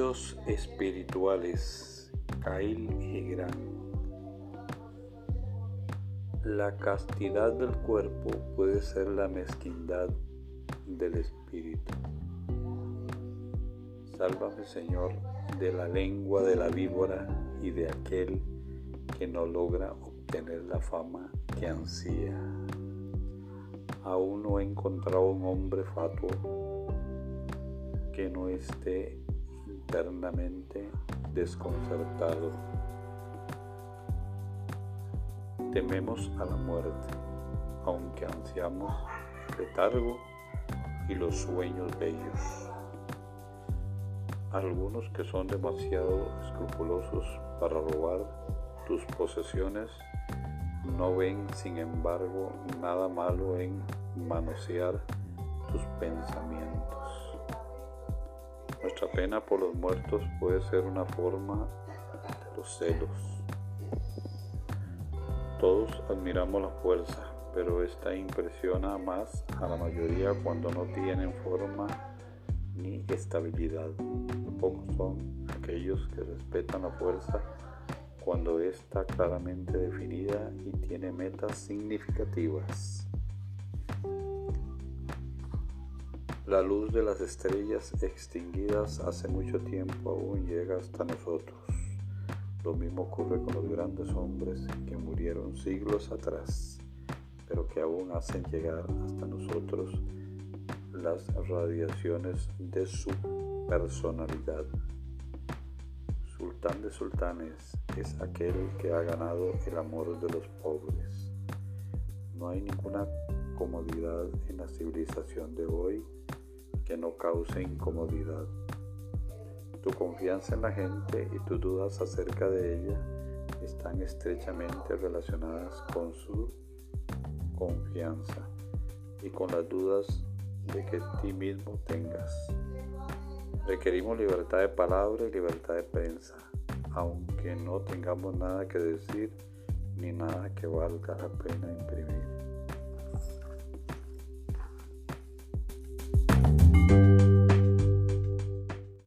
Espirituales. Kyle y Gran. La castidad del cuerpo puede ser la mezquindad del espíritu. Sálvame, Señor, de la lengua de la víbora y de aquel que no logra obtener la fama que ansía. Aún no he encontrado un hombre fatuo que no esté internamente desconcertado. Tememos a la muerte, aunque ansiamos letargo y los sueños bellos. Algunos que son demasiado escrupulosos para robar tus posesiones no ven, sin embargo, nada malo en manosear tus pensamientos. Nuestra pena por los muertos puede ser una forma de los celos. Todos admiramos la fuerza, pero esta impresiona más a la mayoría cuando no tienen forma ni estabilidad. Pocos son aquellos que respetan la fuerza cuando está claramente definida y tiene metas significativas. La luz de las estrellas extinguidas hace mucho tiempo aún llega hasta nosotros. Lo mismo ocurre con los grandes hombres que murieron siglos atrás, pero que aún hacen llegar hasta nosotros las radiaciones de su personalidad. Sultán de sultanes es aquel que ha ganado el amor de los pobres. No hay ninguna comodidad en la civilización de hoy que no cause incomodidad. Tu confianza en la gente y tus dudas acerca de ella están estrechamente relacionadas con su confianza y con las dudas de que ti mismo tengas. Requerimos libertad de palabra y libertad de prensa, aunque no tengamos nada que decir ni nada que valga la pena imprimir.